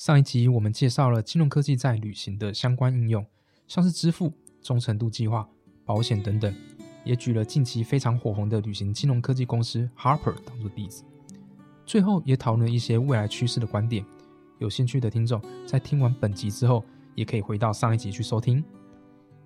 上一集我们介绍了金融科技在旅行的相关应用，像是支付、忠诚度计划、保险等等，也举了近期非常火红的旅行金融科技公司 Harper 当做例子。最后也讨论了一些未来趋势的观点。有兴趣的听众在听完本集之后，也可以回到上一集去收听。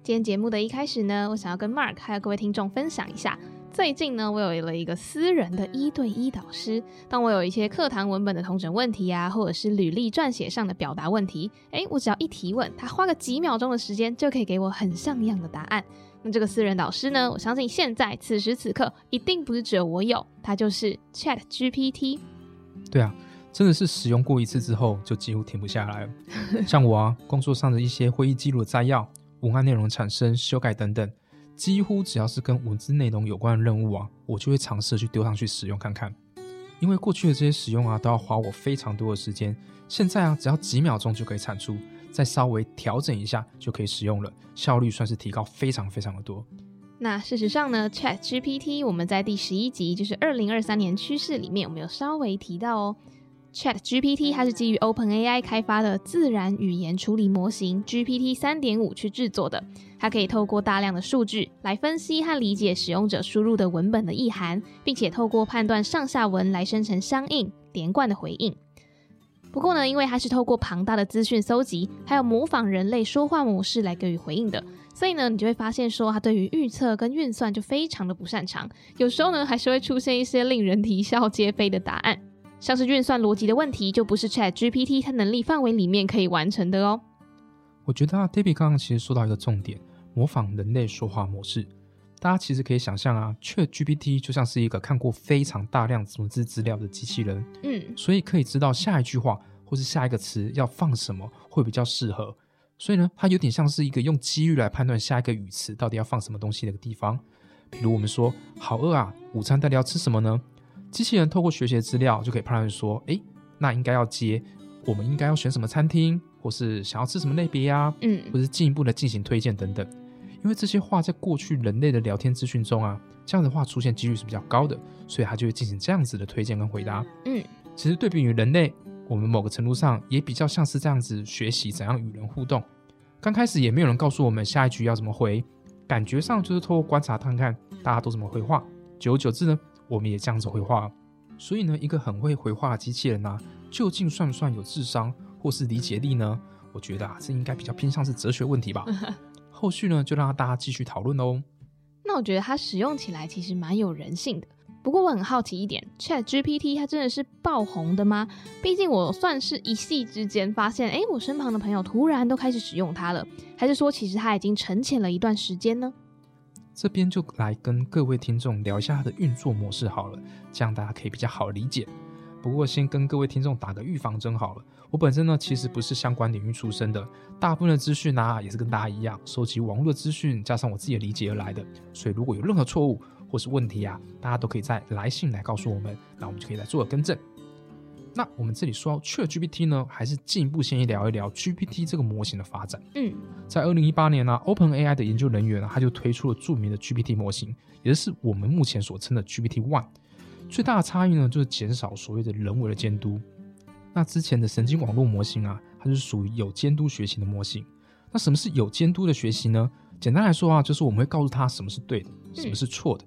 今天节目的一开始呢，我想要跟 Mark 还有各位听众分享一下。最近呢，我有了一个私人的一对一导师。当我有一些课堂文本的同整问题啊，或者是履历撰写上的表达问题，诶，我只要一提问，他花个几秒钟的时间就可以给我很像样的答案。那这个私人导师呢，我相信现在此时此刻一定不是只有我有，他就是 Chat GPT。对啊，真的是使用过一次之后就几乎停不下来了。像我啊，工作上的一些会议记录的摘要、文案内容产生、修改等等。几乎只要是跟文字内容有关的任务啊，我就会尝试去丢上去使用看看。因为过去的这些使用啊，都要花我非常多的时间。现在啊，只要几秒钟就可以产出，再稍微调整一下就可以使用了，效率算是提高非常非常的多。那事实上呢，Chat GPT 我们在第十一集，就是二零二三年趋势里面，我们有稍微提到哦。Chat GPT 它是基于 Open AI 开发的自然语言处理模型 GPT 三点五去制作的。它可以透过大量的数据来分析和理解使用者输入的文本的意涵，并且透过判断上下文来生成相应连贯的回应。不过呢，因为它是透过庞大的资讯搜集，还有模仿人类说话模式来给予回应的，所以呢，你就会发现说它对于预测跟运算就非常的不擅长。有时候呢，还是会出现一些令人啼笑皆非的答案。像是运算逻辑的问题，就不是 Chat GPT 它能力范围里面可以完成的哦。我觉得啊，Debbie 刚刚其实说到一个重点，模仿人类说话模式。大家其实可以想象啊，Chat GPT 就像是一个看过非常大量文字资料的机器人，嗯，所以可以知道下一句话或是下一个词要放什么会比较适合。所以呢，它有点像是一个用机遇来判断下一个语词到底要放什么东西的一个地方。比如我们说好饿啊，午餐到底要吃什么呢？机器人透过学习资料就可以判断说，哎，那应该要接，我们应该要选什么餐厅，或是想要吃什么类别啊，嗯，或是进一步的进行推荐等等。因为这些话在过去人类的聊天资讯中啊，这样的话出现几率是比较高的，所以它就会进行这样子的推荐跟回答。嗯，其实对比于人类，我们某个程度上也比较像是这样子学习怎样与人互动。刚开始也没有人告诉我们下一句要怎么回，感觉上就是透过观察看看大家都怎么回话，久而久之呢。我们也这样子回话，所以呢，一个很会回话的机器人呢，究竟算不算有智商或是理解力呢？我觉得啊，这应该比较偏向是哲学问题吧。后续呢，就让大家继续讨论哦。那我觉得它使用起来其实蛮有人性的。不过我很好奇一点，Chat GPT 它真的是爆红的吗？毕竟我算是一夕之间发现，哎，我身旁的朋友突然都开始使用它了，还是说其实它已经沉潜了一段时间呢？这边就来跟各位听众聊一下它的运作模式好了，这样大家可以比较好理解。不过先跟各位听众打个预防针好了，我本身呢其实不是相关领域出身的，大部分的资讯啊也是跟大家一样，收集网络的资讯加上我自己的理解而来的。所以如果有任何错误或是问题啊，大家都可以在来信来告诉我们，那我们就可以来做个更正。那我们这里说到 Chat GPT 呢，还是进一步先聊一聊 GPT 这个模型的发展。嗯，在二零一八年呢，Open AI 的研究人员呢，他就推出了著名的 GPT 模型，也就是我们目前所称的 GPT One。最大的差异呢，就是减少所谓的人为的监督。那之前的神经网络模型啊，它是属于有监督学习的模型。那什么是有监督的学习呢？简单来说啊，就是我们会告诉他什么是对的，什么是错的，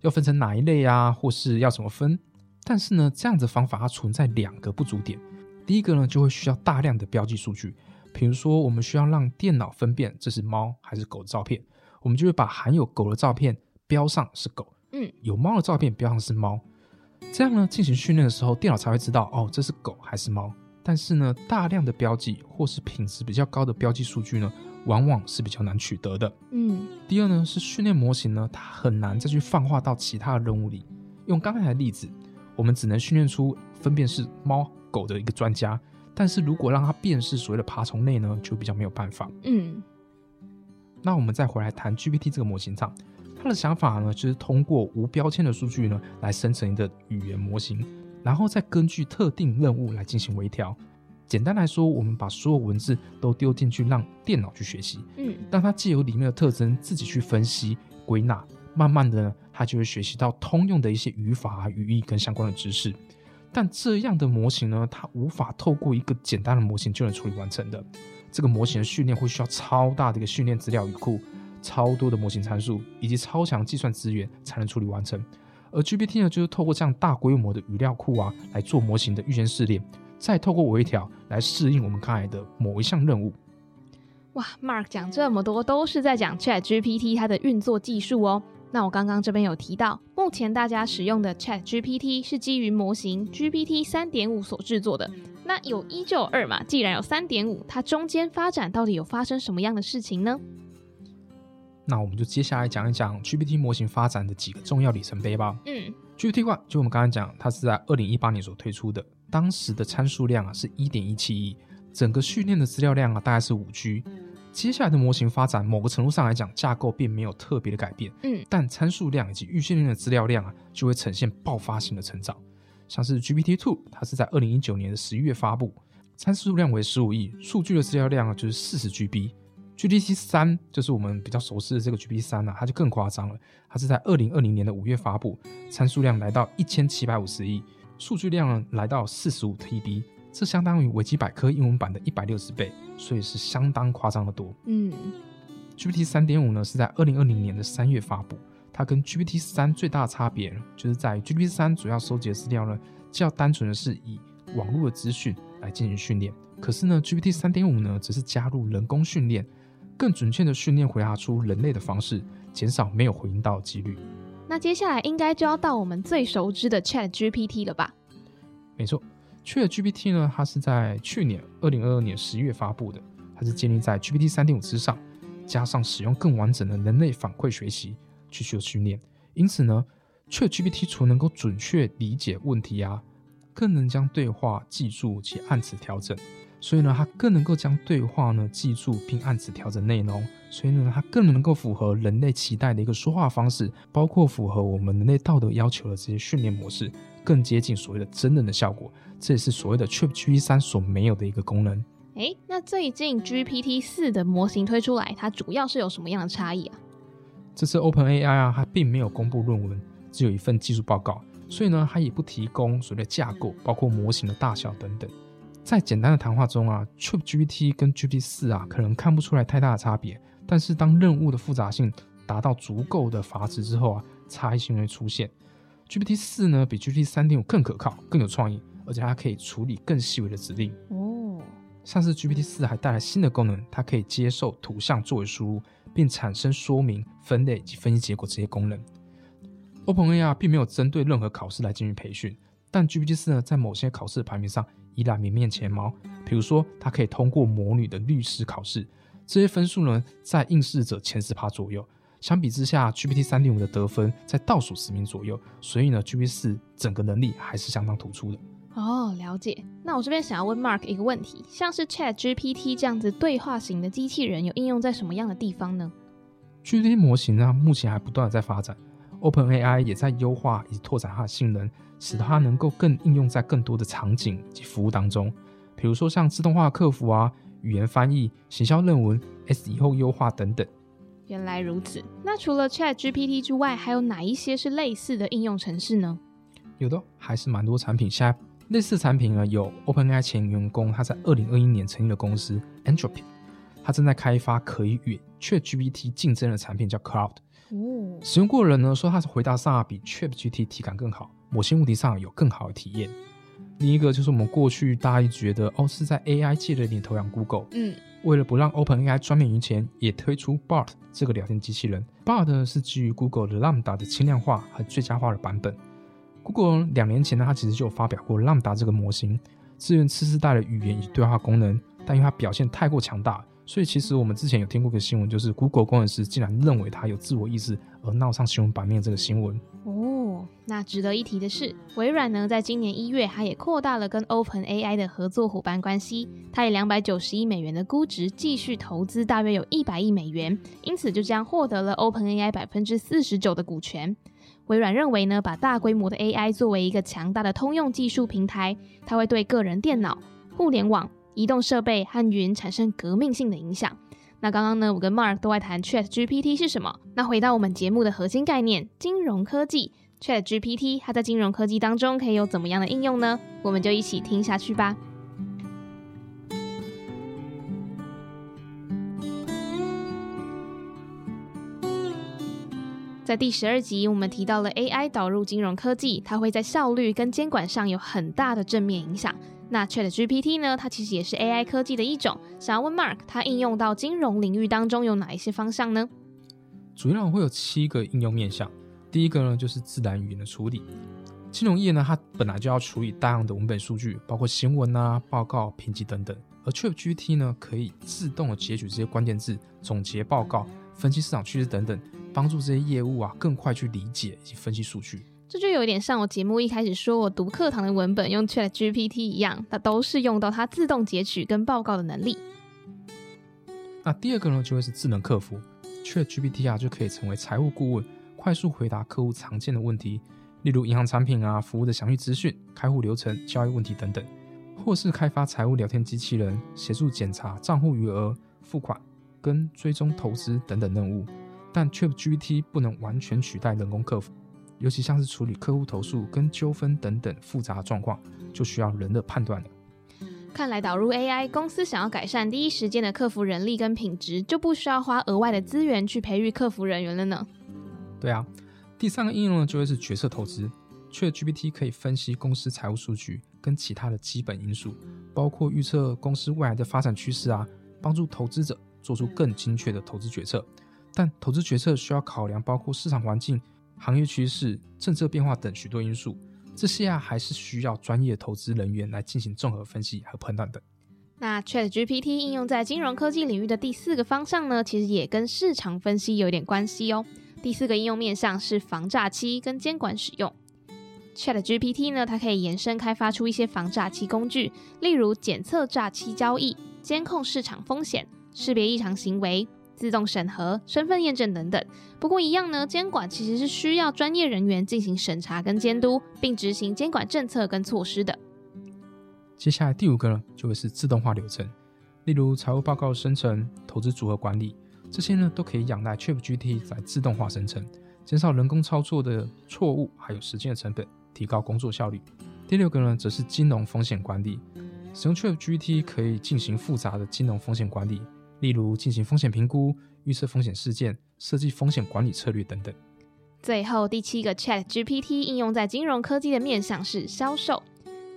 要分成哪一类啊，或是要怎么分。但是呢，这样子方法它存在两个不足点。第一个呢，就会需要大量的标记数据，比如说我们需要让电脑分辨这是猫还是狗的照片，我们就会把含有狗的照片标上是狗，嗯，有猫的照片标上是猫。这样呢，进行训练的时候，电脑才会知道哦这是狗还是猫。但是呢，大量的标记或是品质比较高的标记数据呢，往往是比较难取得的。嗯，第二呢，是训练模型呢，它很难再去泛化到其他的任务里。用刚才的例子。我们只能训练出分辨是猫狗的一个专家，但是如果让它辨识所谓的爬虫类呢，就比较没有办法。嗯，那我们再回来谈 GPT 这个模型上，它的想法呢，就是通过无标签的数据呢，来生成一个语言模型，然后再根据特定任务来进行微调。简单来说，我们把所有文字都丢进去，让电脑去学习，嗯，让它借由里面的特征自己去分析归纳，慢慢的呢，它就会学习到通用的一些语法啊、语义跟相关的知识。但这样的模型呢，它无法透过一个简单的模型就能处理完成的。这个模型的训练会需要超大的一个训练资料语库、超多的模型参数以及超强计算资源才能处理完成。而 GPT 呢，就是透过这样大规模的语料库啊，来做模型的预先试炼。再透过微调来适应我们刚才的某一项任务。哇，Mark 讲这么多都是在讲 Chat GPT 它的运作技术哦。那我刚刚这边有提到，目前大家使用的 Chat GPT 是基于模型 GPT 三点五所制作的。那有一就有二嘛，既然有三点五，它中间发展到底有发生什么样的事情呢？那我们就接下来讲一讲 GPT 模型发展的几个重要里程碑吧。嗯，GPT One 就我们刚才讲，它是在二零一八年所推出的。当时的参数量啊是一点一七亿，整个训练的资料量啊大概是五 G。接下来的模型发展，某个程度上来讲，架构并没有特别的改变，嗯，但参数量以及预训练的资料量啊就会呈现爆发性的成长。像是 GPT Two，它是在二零一九年的十一月发布，参数量为十五亿，数据的资料量啊就是四十 GB。GPT 三就是我们比较熟悉的这个 GPT 三啊，它就更夸张了，它是在二零二零年的五月发布，参数量来到一千七百五十亿。数据量呢来到四十五 TB，这相当于维基百科英文版的一百六十倍，所以是相当夸张的多。嗯，GPT 三点五呢是在二零二零年的三月发布，它跟 GPT 三最大的差别就是在 GPT 三主要收集的资料呢较单纯的是以网络的资讯来进行训练，可是呢 GPT 三点五呢只是加入人工训练，更准确的训练回答出人类的方式，减少没有回应到的几率。那接下来应该就要到我们最熟知的 Chat GPT 了吧？没错，Chat GPT 呢，它是在去年二零二二年十月发布的，它是建立在 GPT 三点五之上，加上使用更完整的人类反馈学习去做训练。因此呢，Chat GPT 除能够准确理解问题啊，更能将对话记住及按此调整。所以呢，它更能够将对话呢记住并按此调整内容。所以呢，它更能够符合人类期待的一个说话方式，包括符合我们人类道德要求的这些训练模式，更接近所谓的真人的效果。这也是所谓的 ChatGPT 三所没有的一个功能。诶，那最近 GPT 四的模型推出来，它主要是有什么样的差异啊？这次 OpenAI 啊，它并没有公布论文，只有一份技术报告，所以呢，它也不提供所谓的架构，包括模型的大小等等。在简单的谈话中啊，ChatGPT 跟 GPT 四啊，可能看不出来太大的差别。但是当任务的复杂性达到足够的阀值之后啊，差异性会出现。GPT 四呢，比 GPT 三点五更可靠、更有创意，而且它可以处理更细微的指令。哦，上次 GPT 四还带来新的功能，它可以接受图像作为输入，并产生说明、分类及分析结果这些功能。OpenAI 并没有针对任何考试来进行培训，但 GPT 四呢，在某些考试的排名上依然名列前茅。比如说，它可以通过魔女的律师考试。这些分数呢，在应试者前十趴左右。相比之下，GPT 三点五的得分在倒数十名左右。所以呢，GPT 四整个能力还是相当突出的。哦，了解。那我这边想要问 Mark 一个问题：像是 Chat GPT 这样子对话型的机器人，有应用在什么样的地方呢？GPT 模型呢，目前还不断的在发展，OpenAI 也在优化以及拓展它的性能，使它能够更应用在更多的场景及服务当中。比如说像自动化客服啊。语言翻译、行销论文、SEO 优化等等。原来如此。那除了 Chat GPT 之外，还有哪一些是类似的应用程式呢？有的，还是蛮多产品。现在类似产品呢，有 OpenAI 前员工他在二零二一年成立的公司 Entropy，他正在开发可以与 Chat GPT 竞争的产品，叫 Cloud。哦。使用过的人呢说，他是回答上啊比 Chat GPT 体感更好，某些问题上有更好的体验。另一个就是我们过去大家觉得哦是在 AI 界的领头羊 Google，嗯，为了不让 OpenAI 专面于前，也推出 Bart 这个聊天机器人。Bard 是基于 Google 的 Lambda 的轻量化和最佳化的版本。Google 两年前呢，它其实就有发表过 Lambda 这个模型，支援次世代的语言与对话功能，但因为它表现太过强大，所以其实我们之前有听过个新闻，就是 Google 工程师竟然认为它有自我意识而闹上新闻版面这个新闻。那值得一提的是，微软呢在今年一月，它也扩大了跟 Open AI 的合作伙伴关系，它以两百九十亿美元的估值继续投资，大约有一百亿美元，因此就这样获得了 Open AI 百分之四十九的股权。微软认为呢，把大规模的 AI 作为一个强大的通用技术平台，它会对个人电脑、互联网、移动设备和云产生革命性的影响。那刚刚呢，我跟 Mark 都在谈 Chat GPT 是什么。那回到我们节目的核心概念——金融科技。Chat GPT 它在金融科技当中可以有怎么样的应用呢？我们就一起听下去吧。在第十二集，我们提到了 AI 导入金融科技，它会在效率跟监管上有很大的正面影响。那 Chat GPT 呢？它其实也是 AI 科技的一种。想要问 Mark，它应用到金融领域当中有哪一些方向呢？主要会有七个应用面向。第一个呢，就是自然语言的处理。金融业呢，它本来就要处理大量的文本数据，包括新闻啊、报告、评级等等。而 ChatGPT 呢，可以自动的截取这些关键字，总结报告、分析市场趋势等等，帮助这些业务啊更快去理解以及分析数据。这就有点像我节目一开始说我读课堂的文本用 ChatGPT 一样，它都是用到它自动截取跟报告的能力。那第二个呢，就会是智能客服，ChatGPT 啊就可以成为财务顾问。快速回答客户常见的问题，例如银行产品啊、服务的详细资讯、开户流程、交易问题等等，或是开发财务聊天机器人，协助检查账户余额、付款跟追踪投资等等任务。但 ChatGPT 不能完全取代人工客服，尤其像是处理客户投诉跟纠纷等等复杂状况，就需要人的判断了。看来导入 AI，公司想要改善第一时间的客服人力跟品质，就不需要花额外的资源去培育客服人员了呢。对啊，第三个应用呢就会是决策投资。ChatGPT 可以分析公司财务数据跟其他的基本因素，包括预测公司未来的发展趋势啊，帮助投资者做出更精确的投资决策。但投资决策需要考量包括市场环境、行业趋势、政策变化等许多因素，这些啊还是需要专业投资人员来进行综合分析和判断的。那 ChatGPT 应用在金融科技领域的第四个方向呢，其实也跟市场分析有点关系哦。第四个应用面向是防诈欺跟监管使用。Chat GPT 呢，它可以延伸开发出一些防诈欺工具，例如检测诈欺交易、监控市场风险、识别异常行为、自动审核、身份验证等等。不过一样呢，监管其实是需要专业人员进行审查跟监督，并执行监管政策跟措施的。接下来第五个呢，就会是自动化流程，例如财务报告生成、投资组合管理。这些呢都可以仰赖 ChatGPT 来自动化生成，减少人工操作的错误，还有时间的成本，提高工作效率。第六个呢，则是金融风险管理，使用 ChatGPT 可以进行复杂的金融风险管理，例如进行风险评估、预测风险事件、设计风险管理策略等等。最后第七个 ChatGPT 应用在金融科技的面向是销售。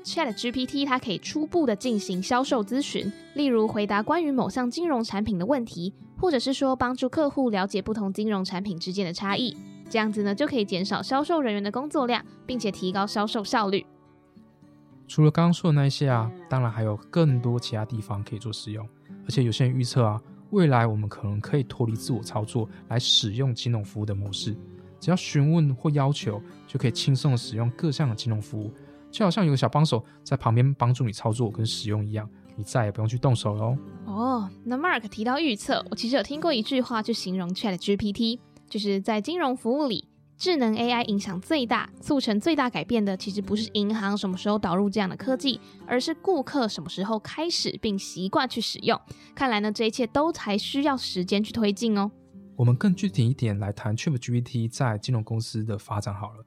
Chat GPT 它可以初步的进行销售咨询，例如回答关于某项金融产品的问题，或者是说帮助客户了解不同金融产品之间的差异。这样子呢，就可以减少销售人员的工作量，并且提高销售效率。除了刚刚说的那些啊，当然还有更多其他地方可以做使用。而且有些人预测啊，未来我们可能可以脱离自我操作来使用金融服务的模式，只要询问或要求，就可以轻松的使用各项的金融服务。就好像有个小帮手在旁边帮助你操作跟使用一样，你再也不用去动手喽。哦，那 Mark 提到预测，我其实有听过一句话去形容 Chat GPT，就是在金融服务里，智能 AI 影响最大、促成最大改变的，其实不是银行什么时候导入这样的科技，而是顾客什么时候开始并习惯去使用。看来呢，这一切都还需要时间去推进哦。我们更具体一点来谈 Chat GPT 在金融公司的发展好了。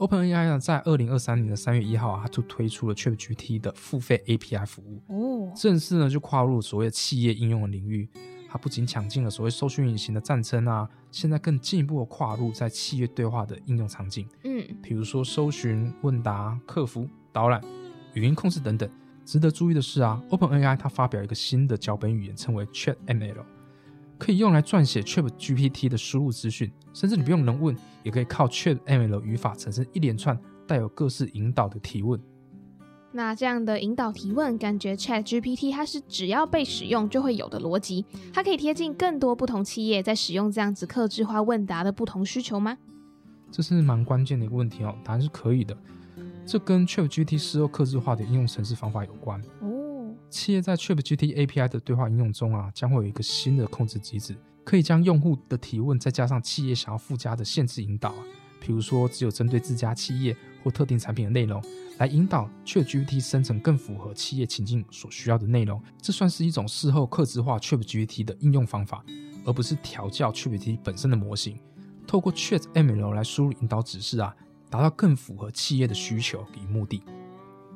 OpenAI 呢，在二零二三年的三月一号啊，它就推出了 ChatGPT 的付费 API 服务，哦，正式呢就跨入所谓的企业应用的领域。它不仅抢进了所谓搜寻引擎的战争啊，现在更进一步的跨入在企业对话的应用场景，嗯，比如说搜寻、问答、客服、导览、语音控制等等。值得注意的是啊，OpenAI 它发表一个新的脚本语言，称为 ChatML。可以用来撰写 Chat GPT 的输入资讯，甚至你不用人问，也可以靠 Chat ML 语法产生一连串带有各式引导的提问。那这样的引导提问，感觉 Chat GPT 它是只要被使用就会有的逻辑，它可以贴近更多不同企业在使用这样子客制化问答的不同需求吗？这是蛮关键的一个问题哦。答案是可以的，这跟 ChatGPT 事后客制化的应用程式方法有关。哦，企业在 ChatGPT API 的对话应用中啊，将会有一个新的控制机制，可以将用户的提问再加上企业想要附加的限制引导啊，比如说只有针对自家企业或特定产品的内容，来引导 ChatGPT 生成更符合企业情境所需要的内容。这算是一种事后客制化 ChatGPT 的应用方法，而不是调教 ChatGPT 本身的模型。透过 ChatML 来输入引导指示啊，达到更符合企业的需求与目的。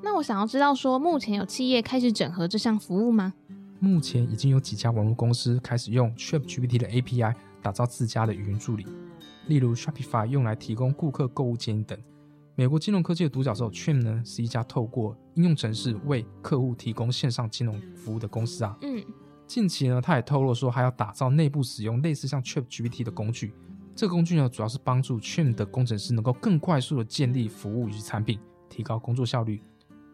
那我想要知道说，目前有企业开始整合这项服务吗？目前已经有几家网络公司开始用 ChatGPT 的 API 打造自家的语音助理，例如 Shopify 用来提供顾客购物建议等。美国金融科技的独角兽 chim 呢，是一家透过应用程式为客户提供线上金融服务的公司啊。嗯，近期呢，他也透露说，还要打造内部使用类似像 ChatGPT 的工具。这个工具呢，主要是帮助 chim 的工程师能够更快速的建立服务与产品，提高工作效率。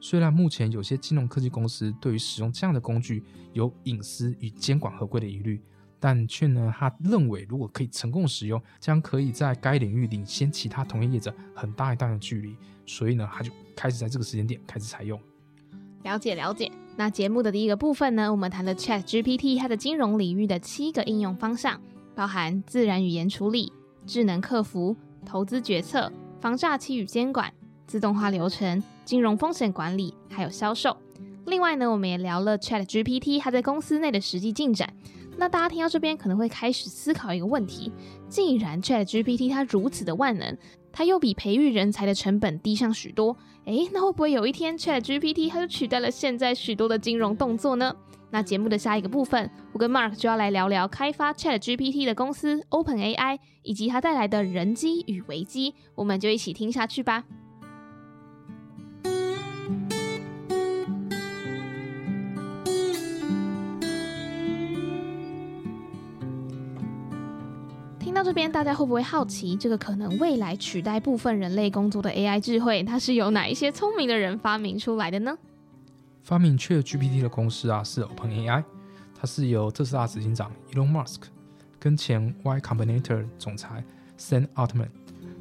虽然目前有些金融科技公司对于使用这样的工具有隐私与监管合规的疑虑，但却呢，他认为如果可以成功使用，将可以在该领域领先其他同业业者很大一段的距离。所以呢，他就开始在这个时间点开始采用。了解了解。那节目的第一个部分呢，我们谈了 Chat GPT 它的金融领域的七个应用方向。包含自然语言处理、智能客服、投资决策、防诈欺与监管、自动化流程、金融风险管理，还有销售。另外呢，我们也聊了 Chat GPT 它在公司内的实际进展。那大家听到这边可能会开始思考一个问题：既然 Chat GPT 它如此的万能，它又比培育人才的成本低上许多，诶，那会不会有一天 Chat GPT 它就取代了现在许多的金融动作呢？那节目的下一个部分，我跟 Mark 就要来聊聊开发 Chat GPT 的公司 Open AI 以及它带来的人机与危机，我们就一起听下去吧。到这边，大家会不会好奇，这个可能未来取代部分人类工作的 AI 智慧，它是由哪一些聪明的人发明出来的呢？发明 Chat GPT 的公司啊是 Open AI，它是由特斯拉执行长 Elon Musk 跟前 Y Combinator 总裁 Sam Altman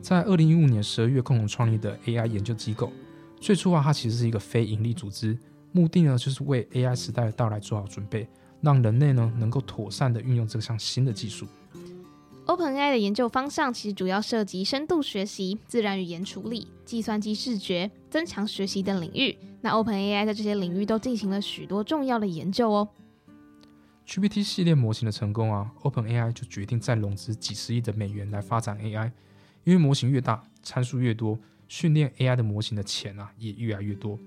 在二零一五年十二月共同创立的 AI 研究机构。最初啊，它其实是一个非盈利组织，目的呢就是为 AI 时代的到来做好准备，让人类呢能够妥善的运用这项新的技术。OpenAI 的研究方向其实主要涉及深度学习、自然语言处理、计算机视觉、增强学习等领域。那 OpenAI 在这些领域都进行了许多重要的研究哦。GPT 系列模型的成功啊，OpenAI 就决定再融资几十亿的美元来发展 AI。因为模型越大，参数越多，训练 AI 的模型的钱啊也越来越多。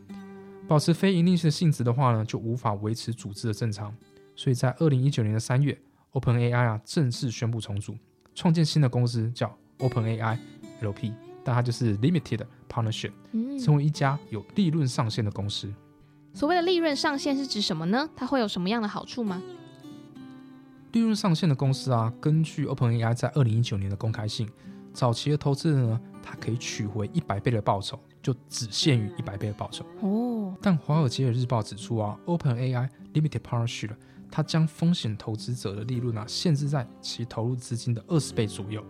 保持非盈利性的性质的话呢，就无法维持组织的正常。所以在二零一九年的三月，OpenAI 啊正式宣布重组。创建新的公司叫 OpenAI LP，但它就是 Limited Partnership，成为一家有利润上限的公司。所谓的利润上限是指什么呢？它会有什么样的好处吗？利润上限的公司啊，根据 OpenAI 在二零一九年的公开信，早期的投资人呢，他可以取回一百倍的报酬，就只限于一百倍的报酬。哦。但华尔街日报指出啊，OpenAI Limited Partnership。它将风险投资者的利润啊限制在其投入资金的二十倍左右，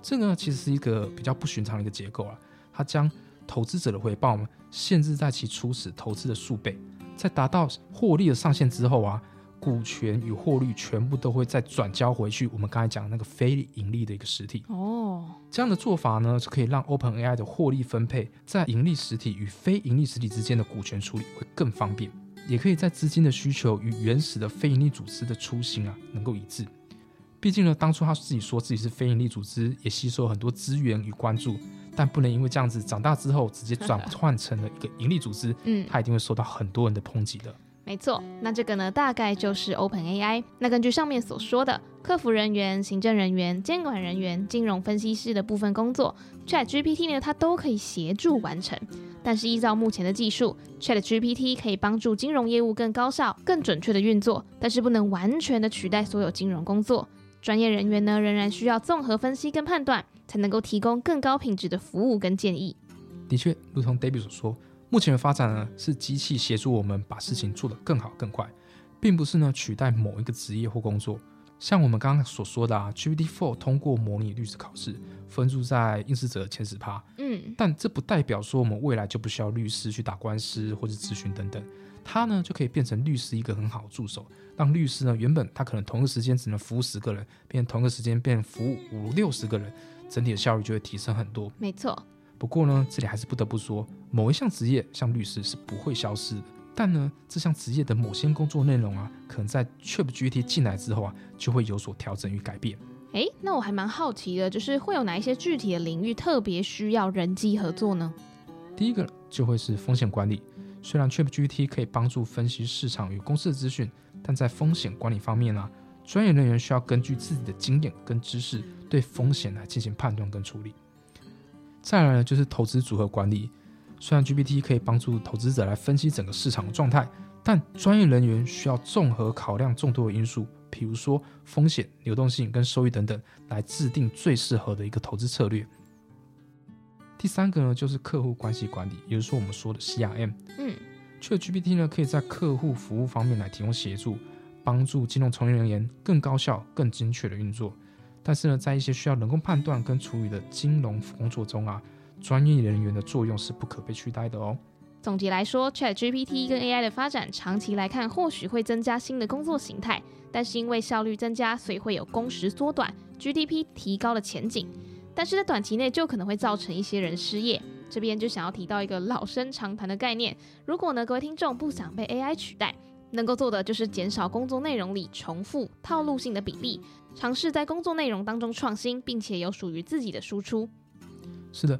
这个其实是一个比较不寻常的一个结构啊。它将投资者的回报呢限制在其初始投资的数倍，在达到获利的上限之后啊，股权与获利全部都会再转交回去。我们刚才讲那个非盈利的一个实体哦，这样的做法呢，就可以让 OpenAI 的获利分配在盈利实体与非盈利实体之间的股权处理会更方便。也可以在资金的需求与原始的非营利组织的初心啊能够一致。毕竟呢，当初他自己说自己是非营利组织，也吸收很多资源与关注，但不能因为这样子长大之后直接转换成了一个盈利组织，嗯，他一定会受到很多人的抨击的。没错，那这个呢，大概就是 Open AI。那根据上面所说的，客服人员、行政人员、监管人员、金融分析师的部分工作，Chat GPT 呢，它都可以协助完成。但是依照目前的技术，Chat GPT 可以帮助金融业务更高效、更准确的运作，但是不能完全的取代所有金融工作。专业人员呢，仍然需要综合分析跟判断，才能够提供更高品质的服务跟建议。的确，如同 David 所说。目前的发展呢，是机器协助我们把事情做得更好更快，并不是呢取代某一个职业或工作。像我们刚刚所说的啊，GPT-4 通过模拟律师考试，分数在应试者前十趴，嗯，但这不代表说我们未来就不需要律师去打官司或者咨询等等，它呢就可以变成律师一个很好的助手，让律师呢原本他可能同一个时间只能服务十个人，变同一个时间变服务五六十个人，整体的效率就会提升很多。没错。不过呢，这里还是不得不说，某一项职业像律师是不会消失的。但呢，这项职业的某些工作内容啊，可能在 ChatGPT 进来之后啊，就会有所调整与改变。诶，那我还蛮好奇的，就是会有哪一些具体的领域特别需要人机合作呢？第一个就会是风险管理。虽然 ChatGPT 可以帮助分析市场与公司的资讯，但在风险管理方面呢，专业人员需要根据自己的经验跟知识，对风险来进行判断跟处理。再来呢，就是投资组合管理。虽然 GPT 可以帮助投资者来分析整个市场的状态，但专业人员需要综合考量众多的因素，比如说风险、流动性跟收益等等，来制定最适合的一个投资策略。第三个呢，就是客户关系管理，也就是说我们说的 CRM。嗯，ChatGPT 呢，可以在客户服务方面来提供协助，帮助金融从业人员更高效、更精确的运作。但是呢，在一些需要人工判断跟处理的金融工作中啊。专业人员的作用是不可被取代的哦。总结来说，ChatGPT 跟 AI 的发展，长期来看或许会增加新的工作形态，但是因为效率增加，所以会有工时缩短、GDP 提高的前景。但是在短期内就可能会造成一些人失业。这边就想要提到一个老生常谈的概念：如果呢各位听众不想被 AI 取代，能够做的就是减少工作内容里重复、套路性的比例，尝试在工作内容当中创新，并且有属于自己的输出。是的。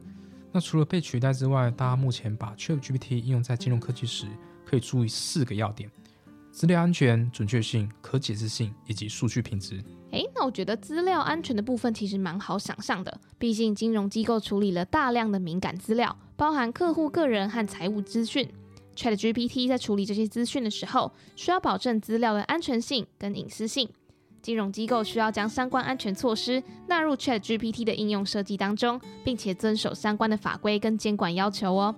那除了被取代之外，大家目前把 ChatGPT 应用在金融科技时，可以注意四个要点：资料安全、准确性、可解释性以及数据品质。诶，那我觉得资料安全的部分其实蛮好想象的，毕竟金融机构处理了大量的敏感资料，包含客户个人和财务资讯。ChatGPT 在处理这些资讯的时候，需要保证资料的安全性跟隐私性。金融机构需要将相关安全措施纳入 Chat GPT 的应用设计当中，并且遵守相关的法规跟监管要求哦。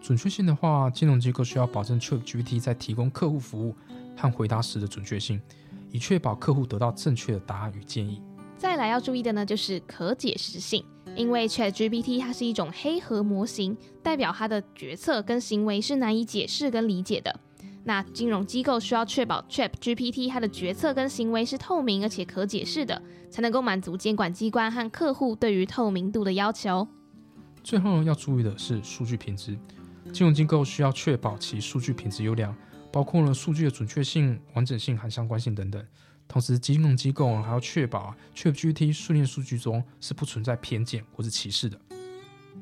准确性的话，金融机构需要保证 Chat GPT 在提供客户服务和回答时的准确性，以确保客户得到正确的答案与建议。再来要注意的呢，就是可解释性，因为 Chat GPT 它是一种黑盒模型，代表它的决策跟行为是难以解释跟理解的。那金融机构需要确保 Chat GPT 它的决策跟行为是透明而且可解释的，才能够满足监管机关和客户对于透明度的要求。最后要注意的是数据品质，金融机构需要确保其数据品质优良，包括了数据的准确性、完整性和相关性等等。同时，金融机构还要确保 Chat GPT 训练数据中是不存在偏见或是歧视的。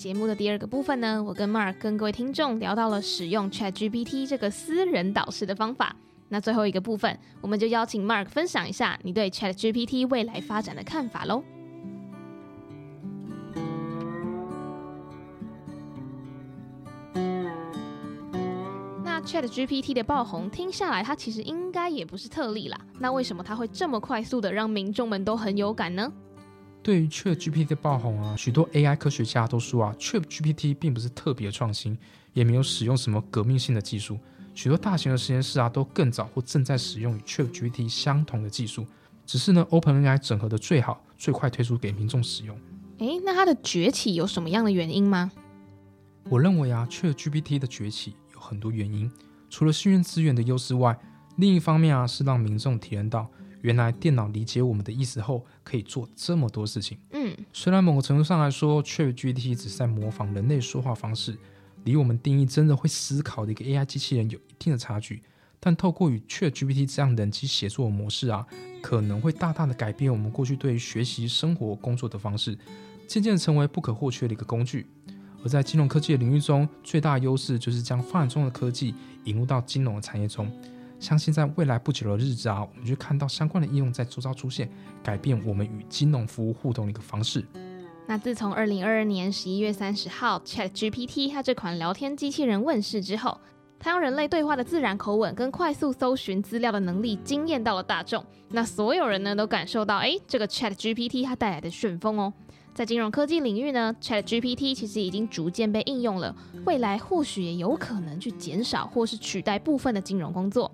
节目的第二个部分呢，我跟 Mark 跟各位听众聊到了使用 ChatGPT 这个私人导师的方法。那最后一个部分，我们就邀请 Mark 分享一下你对 ChatGPT 未来发展的看法喽。那 ChatGPT 的爆红，听下来它其实应该也不是特例啦。那为什么它会这么快速的让民众们都很有感呢？对于 Chat GPT 的爆红啊，许多 AI 科学家都说啊，Chat GPT 并不是特别创新，也没有使用什么革命性的技术。许多大型的实验室啊，都更早或正在使用与 Chat GPT 相同的技术，只是呢，OpenAI 整合的最好、最快推出给民众使用。诶，那它的崛起有什么样的原因吗？我认为啊，Chat GPT 的崛起有很多原因，除了信任资源的优势外，另一方面啊，是让民众体验到。原来电脑理解我们的意思后，可以做这么多事情。嗯，虽然某个程度上来说，ChatGPT 只是在模仿人类说话方式，离我们定义真的会思考的一个 AI 机器人有一定的差距。但透过与 ChatGPT 这样人机协作的模式啊，可能会大大的改变我们过去对于学习、生活、工作的方式，渐渐成为不可或缺的一个工具。而在金融科技的领域中，最大优势就是将发展中的科技引入到金融的产业中。相信在未来不久的日子啊，我们就看到相关的应用在周遭出现，改变我们与金融服务互动的一个方式。那自从二零二二年十一月三十号 Chat GPT 它这款聊天机器人问世之后，它用人类对话的自然口吻跟快速搜寻资料的能力惊艳到了大众。那所有人呢都感受到，哎，这个 Chat GPT 它带来的旋风哦。在金融科技领域呢，Chat GPT 其实已经逐渐被应用了，未来或许也有可能去减少或是取代部分的金融工作。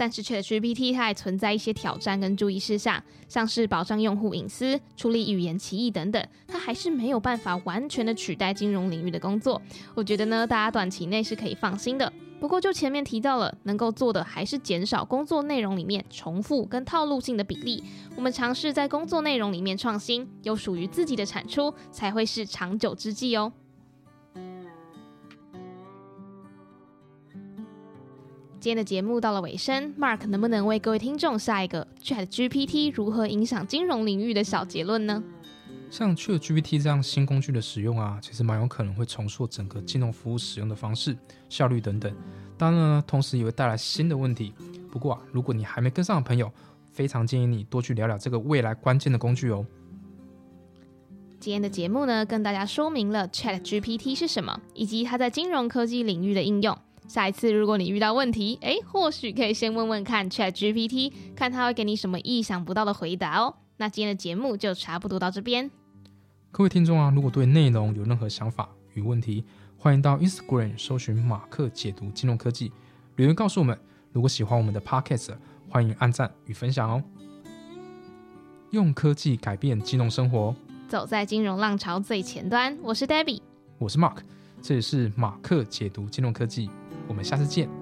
但是 ChatGPT 它还存在一些挑战跟注意事项，像是保障用户隐私、处理语言歧义等等，它还是没有办法完全的取代金融领域的工作。我觉得呢，大家短期内是可以放心的。不过就前面提到了，能够做的还是减少工作内容里面重复跟套路性的比例。我们尝试在工作内容里面创新，有属于自己的产出，才会是长久之计哦。今天的节目到了尾声，Mark 能不能为各位听众下一个 Chat GPT 如何影响金融领域的小结论呢？像 Chat GPT 这样新工具的使用啊，其实蛮有可能会重塑整个金融服务使用的方式、效率等等。当然呢，同时也会带来新的问题。不过啊，如果你还没跟上的朋友，非常建议你多去聊聊这个未来关键的工具哦。今天的节目呢，跟大家说明了 Chat GPT 是什么，以及它在金融科技领域的应用。下一次如果你遇到问题，哎，或许可以先问问看 Chat GPT，看它会给你什么意想不到的回答哦。那今天的节目就差不多到这边。各位听众啊，如果对内容有任何想法与问题，欢迎到 Instagram 搜寻马克解读金融科技，留言告诉我们。如果喜欢我们的 Podcast，欢迎按赞与分享哦。用科技改变金融生活，走在金融浪潮最前端。我是 Debbie，我是 Mark，这里是马克解读金融科技。我们下次见。